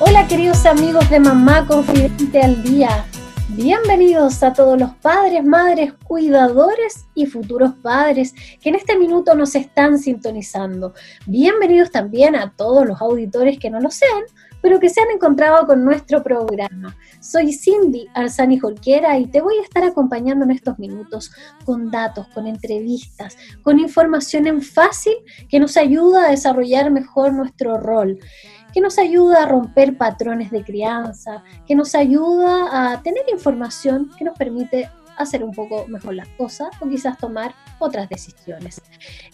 Hola queridos amigos de Mamá Confidente al Día. Bienvenidos a todos los padres, madres, cuidadores y futuros padres que en este minuto nos están sintonizando. Bienvenidos también a todos los auditores que no lo sean, pero que se han encontrado con nuestro programa. Soy Cindy Arzani Jolquera y te voy a estar acompañando en estos minutos con datos, con entrevistas, con información en fácil que nos ayuda a desarrollar mejor nuestro rol que nos ayuda a romper patrones de crianza, que nos ayuda a tener información que nos permite hacer un poco mejor las cosas o quizás tomar otras decisiones.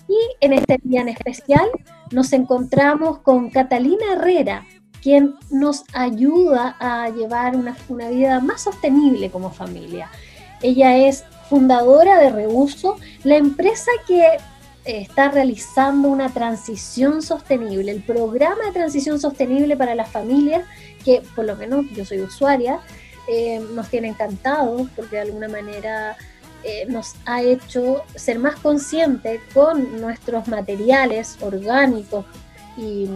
Y en este día en especial nos encontramos con Catalina Herrera, quien nos ayuda a llevar una, una vida más sostenible como familia. Ella es fundadora de Reuso, la empresa que está realizando una transición sostenible, el programa de transición sostenible para las familias, que por lo menos yo soy usuaria, eh, nos tiene encantados porque de alguna manera eh, nos ha hecho ser más conscientes con nuestros materiales orgánicos y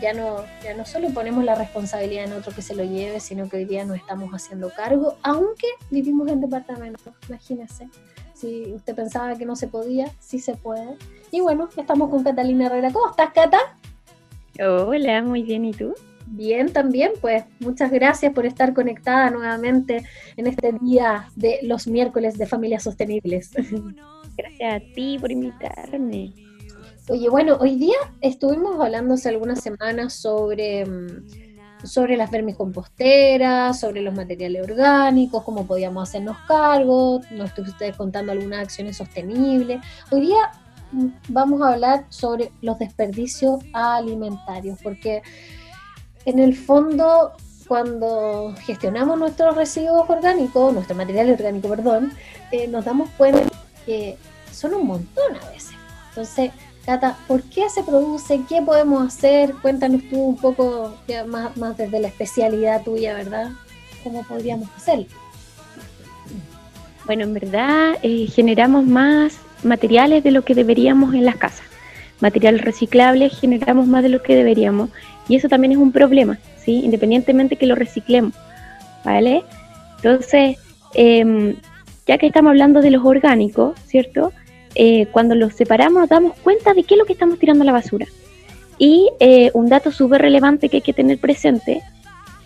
ya no, ya no solo ponemos la responsabilidad en otro que se lo lleve, sino que hoy día nos estamos haciendo cargo, aunque vivimos en departamentos, imagínense. Si usted pensaba que no se podía, sí se puede. Y bueno, estamos con Catalina Herrera. ¿Cómo estás, Cata? Hola, muy bien. ¿Y tú? Bien, también, pues muchas gracias por estar conectada nuevamente en este día de los miércoles de Familias Sostenibles. Gracias a ti por invitarme. Oye, bueno, hoy día estuvimos hablando hace algunas semanas sobre mm, sobre las vermicomposteras, sobre los materiales orgánicos, cómo podíamos hacernos cargo, nos estoy ustedes contando algunas acciones sostenibles. Hoy día mm, vamos a hablar sobre los desperdicios alimentarios, porque en el fondo cuando gestionamos nuestros residuos orgánicos, nuestro material orgánico, perdón, eh, nos damos cuenta que son un montón a veces. Entonces, Cata, ¿por qué se produce? ¿Qué podemos hacer? Cuéntanos tú un poco más, más desde la especialidad tuya, ¿verdad? ¿Cómo podríamos hacerlo? Bueno, en verdad eh, generamos más materiales de lo que deberíamos en las casas. Material reciclable generamos más de lo que deberíamos. Y eso también es un problema, ¿sí? Independientemente que lo reciclemos, ¿vale? Entonces, em, ya que estamos hablando de los orgánicos, ¿cierto? Eh, cuando los separamos damos cuenta de qué es lo que estamos tirando a la basura. Y eh, un dato súper relevante que hay que tener presente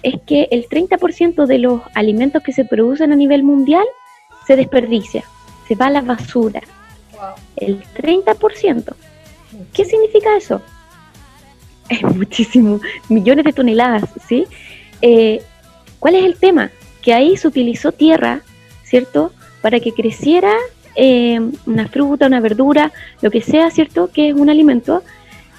es que el 30% de los alimentos que se producen a nivel mundial se desperdicia, se va a la basura. El 30%. ¿Qué significa eso? Es muchísimo, millones de toneladas, ¿sí? Eh, ¿Cuál es el tema? Que ahí se utilizó tierra, ¿cierto? Para que creciera eh, una fruta, una verdura, lo que sea, ¿cierto? Que es un alimento,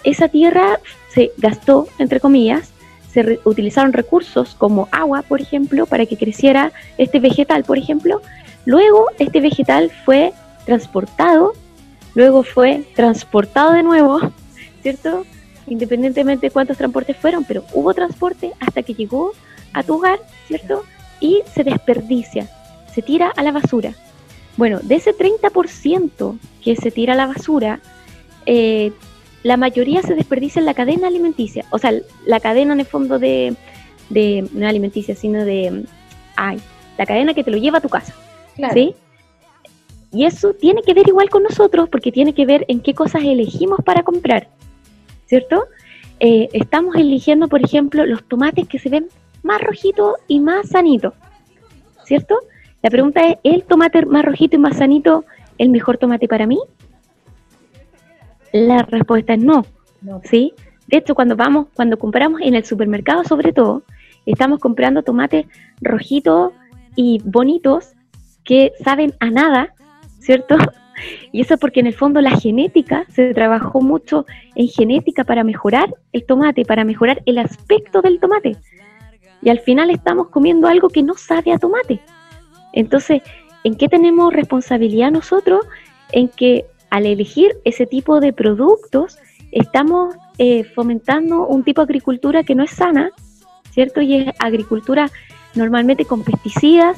esa tierra se gastó, entre comillas, se utilizaron recursos como agua, por ejemplo, para que creciera este vegetal, por ejemplo. Luego este vegetal fue transportado, luego fue transportado de nuevo, ¿cierto? Independientemente de cuántos transportes fueron, pero hubo transporte hasta que llegó a tu hogar, ¿cierto? Y se desperdicia, se tira a la basura. Bueno, de ese 30% que se tira a la basura, eh, la mayoría se desperdicia en la cadena alimenticia. O sea, la cadena en el fondo de, de no alimenticia, sino de, ay, la cadena que te lo lleva a tu casa. ¿Sí? Y eso tiene que ver igual con nosotros, porque tiene que ver en qué cosas elegimos para comprar. ¿Cierto? Eh, estamos eligiendo, por ejemplo, los tomates que se ven más rojitos y más sanitos. ¿Cierto? La pregunta es, ¿el tomate más rojito y más sanito el mejor tomate para mí? La respuesta es no, ¿sí? De hecho, cuando vamos, cuando compramos en el supermercado sobre todo, estamos comprando tomates rojitos y bonitos que saben a nada, ¿cierto? Y eso porque en el fondo la genética, se trabajó mucho en genética para mejorar el tomate, para mejorar el aspecto del tomate. y al final estamos comiendo algo que no sabe a tomate. Entonces, ¿en qué tenemos responsabilidad nosotros? En que al elegir ese tipo de productos, estamos eh, fomentando un tipo de agricultura que no es sana, ¿cierto? Y es agricultura normalmente con pesticidas,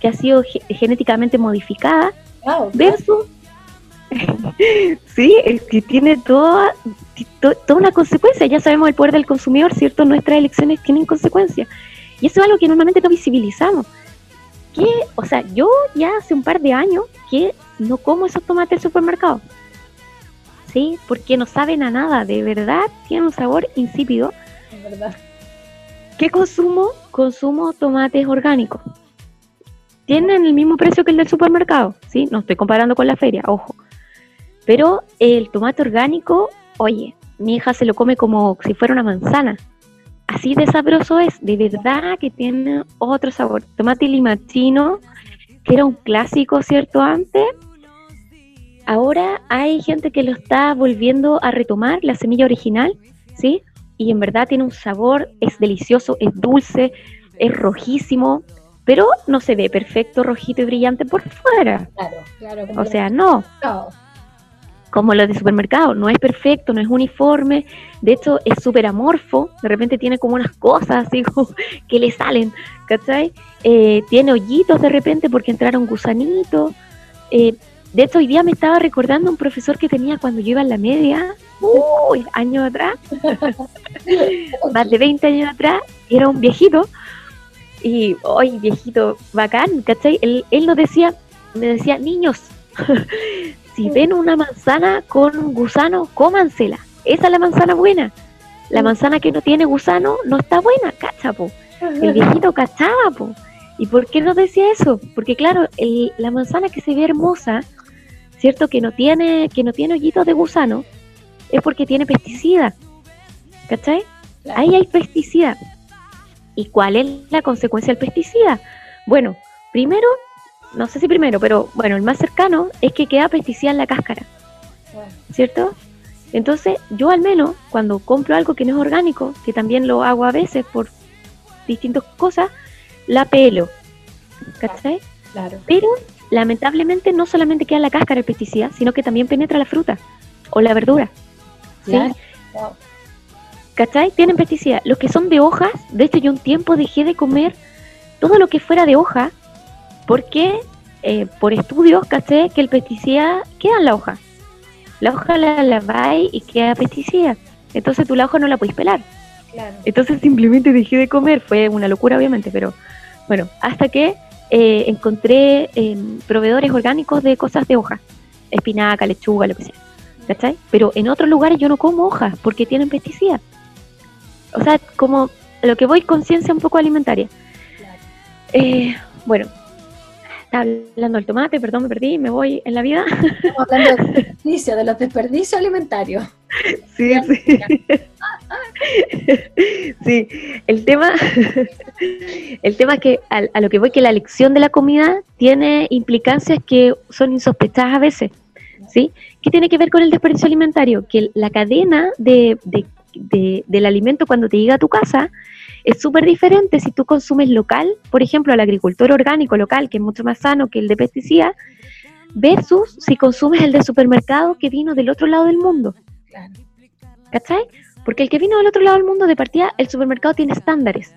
que ha sido genéticamente modificada, versus, sí, que tiene toda, toda una consecuencia. Ya sabemos el poder del consumidor, ¿cierto? Nuestras elecciones tienen consecuencias. Y eso es algo que normalmente no visibilizamos. Que, o sea, yo ya hace un par de años que no como esos tomates del supermercado. ¿Sí? Porque no saben a nada, de verdad tienen un sabor insípido. verdad. ¿Qué consumo? Consumo tomates orgánicos. Tienen el mismo precio que el del supermercado, ¿sí? No estoy comparando con la feria, ojo. Pero el tomate orgánico, oye, mi hija se lo come como si fuera una manzana. Así de sabroso es, de verdad que tiene otro sabor. Tomate limachino, que era un clásico, ¿cierto? Antes. Ahora hay gente que lo está volviendo a retomar, la semilla original, ¿sí? Y en verdad tiene un sabor, es delicioso, es dulce, es rojísimo, pero no se ve perfecto, rojito y brillante por fuera. Claro, claro. O sea, no. no como los de supermercado, no es perfecto, no es uniforme, de hecho es súper amorfo, de repente tiene como unas cosas así que le salen, ¿cachai? Eh, tiene hoyitos de repente porque entraron gusanitos. Eh, de hecho, hoy día me estaba recordando un profesor que tenía cuando yo iba en la media, uy, años atrás, más de 20 años atrás, era un viejito, y hoy viejito bacán, ¿cachai? Él, él nos decía, me decía, niños, si ven una manzana con gusano, cómansela. Esa es la manzana buena. La manzana que no tiene gusano no está buena, cacha, El viejito cachaba, po. ¿Y por qué no decía eso? Porque claro, la manzana que se ve hermosa, ¿cierto? Que no tiene, que no tiene hoyitos de gusano, es porque tiene pesticida. ¿Cachai? Ahí hay pesticida. ¿Y cuál es la consecuencia del pesticida? Bueno, primero no sé si primero, pero bueno, el más cercano es que queda pesticida en la cáscara. ¿Cierto? Entonces, yo al menos, cuando compro algo que no es orgánico, que también lo hago a veces por distintas cosas, la pelo. ¿Cachai? Claro. Pero, lamentablemente, no solamente queda en la cáscara el pesticida, sino que también penetra la fruta o la verdura. ¿Sí? ¿Cachai? Tienen pesticida. Los que son de hojas, de hecho, yo un tiempo dejé de comer todo lo que fuera de hoja porque eh, por estudios caché que el pesticida queda en la hoja. La hoja la laváis y queda pesticida. Entonces tú la hoja no la podéis pelar. Entonces simplemente dejé de comer. Fue una locura, obviamente, pero bueno, hasta que eh, encontré em, proveedores orgánicos de cosas de hoja. Espinaca, lechuga, lo que sea. ¿Cachai? Pero en otros lugares yo no como hojas porque tienen pesticidas. O sea, como lo que voy conciencia un poco alimentaria. Eh, bueno, estaba hablando del tomate, perdón, me perdí, me voy en la vida. Estamos hablando de desperdicio, de los desperdicios alimentarios. Sí, sí. sí, el tema, el tema es que a, lo que voy que la elección de la comida tiene implicancias que son insospechadas a veces, ¿sí? ¿Qué tiene que ver con el desperdicio alimentario? Que la cadena de, del alimento cuando te llega a tu casa es súper diferente si tú consumes local, por ejemplo, el agricultor orgánico local, que es mucho más sano que el de pesticida, versus si consumes el de supermercado que vino del otro lado del mundo. ¿Cachai? Porque el que vino del otro lado del mundo, de partida, el supermercado tiene estándares.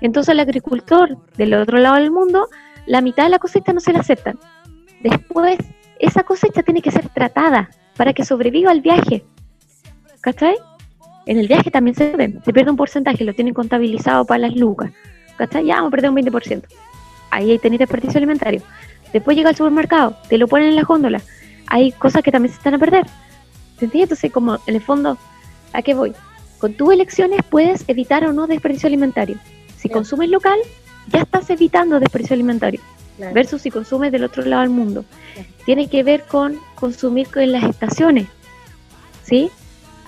Entonces el agricultor del otro lado del mundo, la mitad de la cosecha no se la aceptan. Después, esa cosecha tiene que ser tratada para que sobreviva al viaje. ¿Cachai? En el viaje también se ven, se pierde un porcentaje, lo tienen contabilizado para las lucas. ¿Cachai? Ya vamos a perder un 20%. Ahí tenéis desperdicio alimentario. Después llega al supermercado, te lo ponen en la góndola. Hay cosas que también se están a perder. ¿Se entiende? Entonces, como en el fondo, ¿a qué voy? Con tus elecciones puedes evitar o no desperdicio alimentario. Si consumes local, ya estás evitando desperdicio alimentario. Versus si consumes del otro lado del mundo. Tiene que ver con consumir en las estaciones. ¿Sí?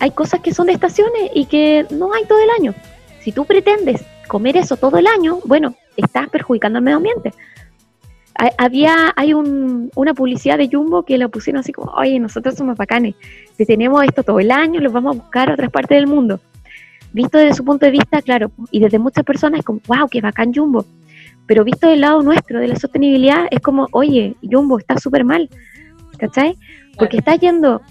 Hay cosas que son de estaciones y que no hay todo el año. Si tú pretendes comer eso todo el año, bueno, estás perjudicando al medio ambiente. había, hay una publicidad de Jumbo que la pusieron así como, oye, nosotros somos bacanes, si tenemos esto todo el año, los vamos a buscar a otras partes del mundo. visto desde su punto de vista, claro, y desde muchas personas es como, wow, qué bacán Jumbo. Pero visto del lado nuestro, de la sostenibilidad, es como, oye, Jumbo está súper mal, ¿cachai? Porque está yendo,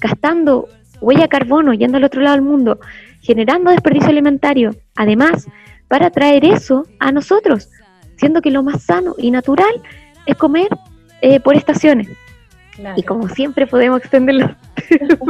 gastando huella carbono, yendo al otro lado del mundo, generando desperdicio alimentario, además, para traer eso a nosotros, siendo que lo más sano y natural es comer eh, por estaciones. Y como siempre podemos extenderlo.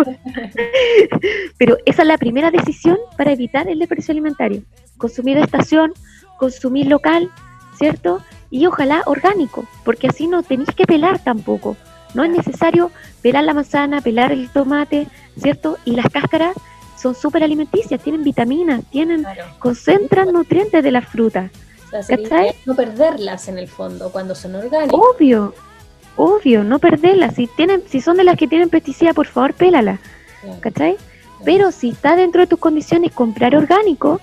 Pero esa es la primera decisión para evitar el desperdicio alimentario. Consumir de estación, consumir local, ¿cierto? Y ojalá orgánico, porque así no tenéis que pelar tampoco. No es necesario pelar la manzana, pelar el tomate, ¿cierto? Y las cáscaras son súper alimenticias, tienen vitaminas, tienen, concentran nutrientes de la fruta. no perderlas en el fondo cuando son orgánicas. Obvio, obvio, no perderlas. Si tienen, si son de las que tienen pesticida, por favor, pélala. ¿Cachai? Pero si está dentro de tus condiciones comprar orgánico,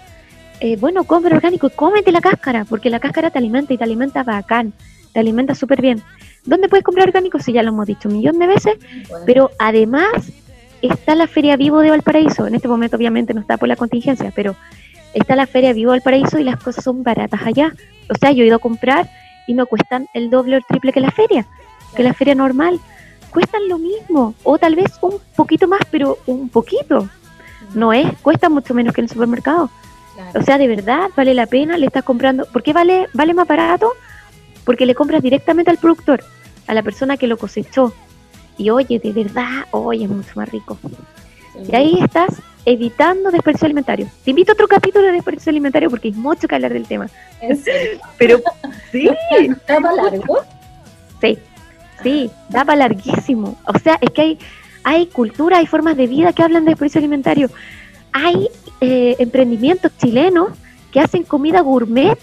eh, bueno, compra orgánico y cómete la cáscara, porque la cáscara te alimenta y te alimenta bacán, te alimenta súper bien. ¿Dónde puedes comprar orgánico? Si ya lo hemos dicho un millón de veces, pero además está la Feria Vivo de Valparaíso. En este momento obviamente no está por la contingencia, pero está la Feria Vivo de Valparaíso y las cosas son baratas allá. O sea, yo he ido a comprar y no cuestan el doble o el triple que la feria, que la feria normal. Cuestan lo mismo, o tal vez un poquito más, pero un poquito. No es, cuesta mucho menos que en el supermercado. O sea, de verdad vale la pena, le estás comprando. ¿Por qué vale, vale más barato? Porque le compras directamente al productor, a la persona que lo cosechó. Y oye, de verdad, oye, es mucho más rico. Y ahí estás evitando desperdicio alimentario. Te invito a otro capítulo de desperdicio alimentario porque hay mucho que hablar del tema. Pero sí. ¿Da para largo? Sí, sí, da para larguísimo. O sea, es que hay, hay cultura, hay formas de vida que hablan de desperdicio alimentario. Hay eh, emprendimientos chilenos que hacen comida gourmet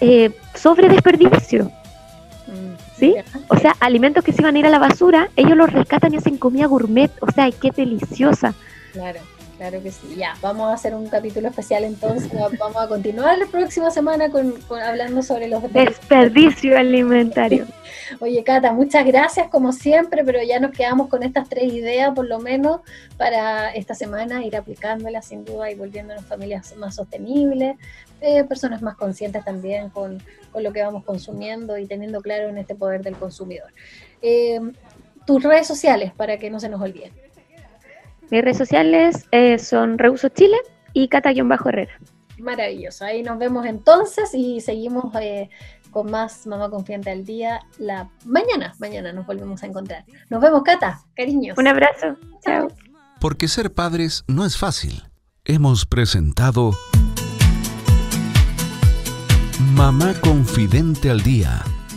eh, sobre desperdicio. Mm, ¿Sí? O sea, alimentos que se iban a ir a la basura, ellos los rescatan y hacen comida gourmet. O sea, qué deliciosa. Claro. Claro que sí. Ya, vamos a hacer un capítulo especial entonces. vamos a continuar la próxima semana con, hablando sobre los desperdicio alimentario. Oye, Cata, muchas gracias como siempre, pero ya nos quedamos con estas tres ideas por lo menos para esta semana ir aplicándolas sin duda y volviéndonos familias más sostenibles, eh, personas más conscientes también con, lo que vamos consumiendo y teniendo claro en este poder del consumidor. Eh, tus redes sociales para que no se nos olviden. Mis redes sociales eh, son Reuso Chile y Cata-Herrera. Maravilloso. Ahí nos vemos entonces y seguimos eh, con más Mamá Confiante al Día la mañana. Mañana nos volvemos a encontrar. Nos vemos, Cata. Cariños. Un abrazo. Chao. Porque ser padres no es fácil. Hemos presentado Mamá Confidente al Día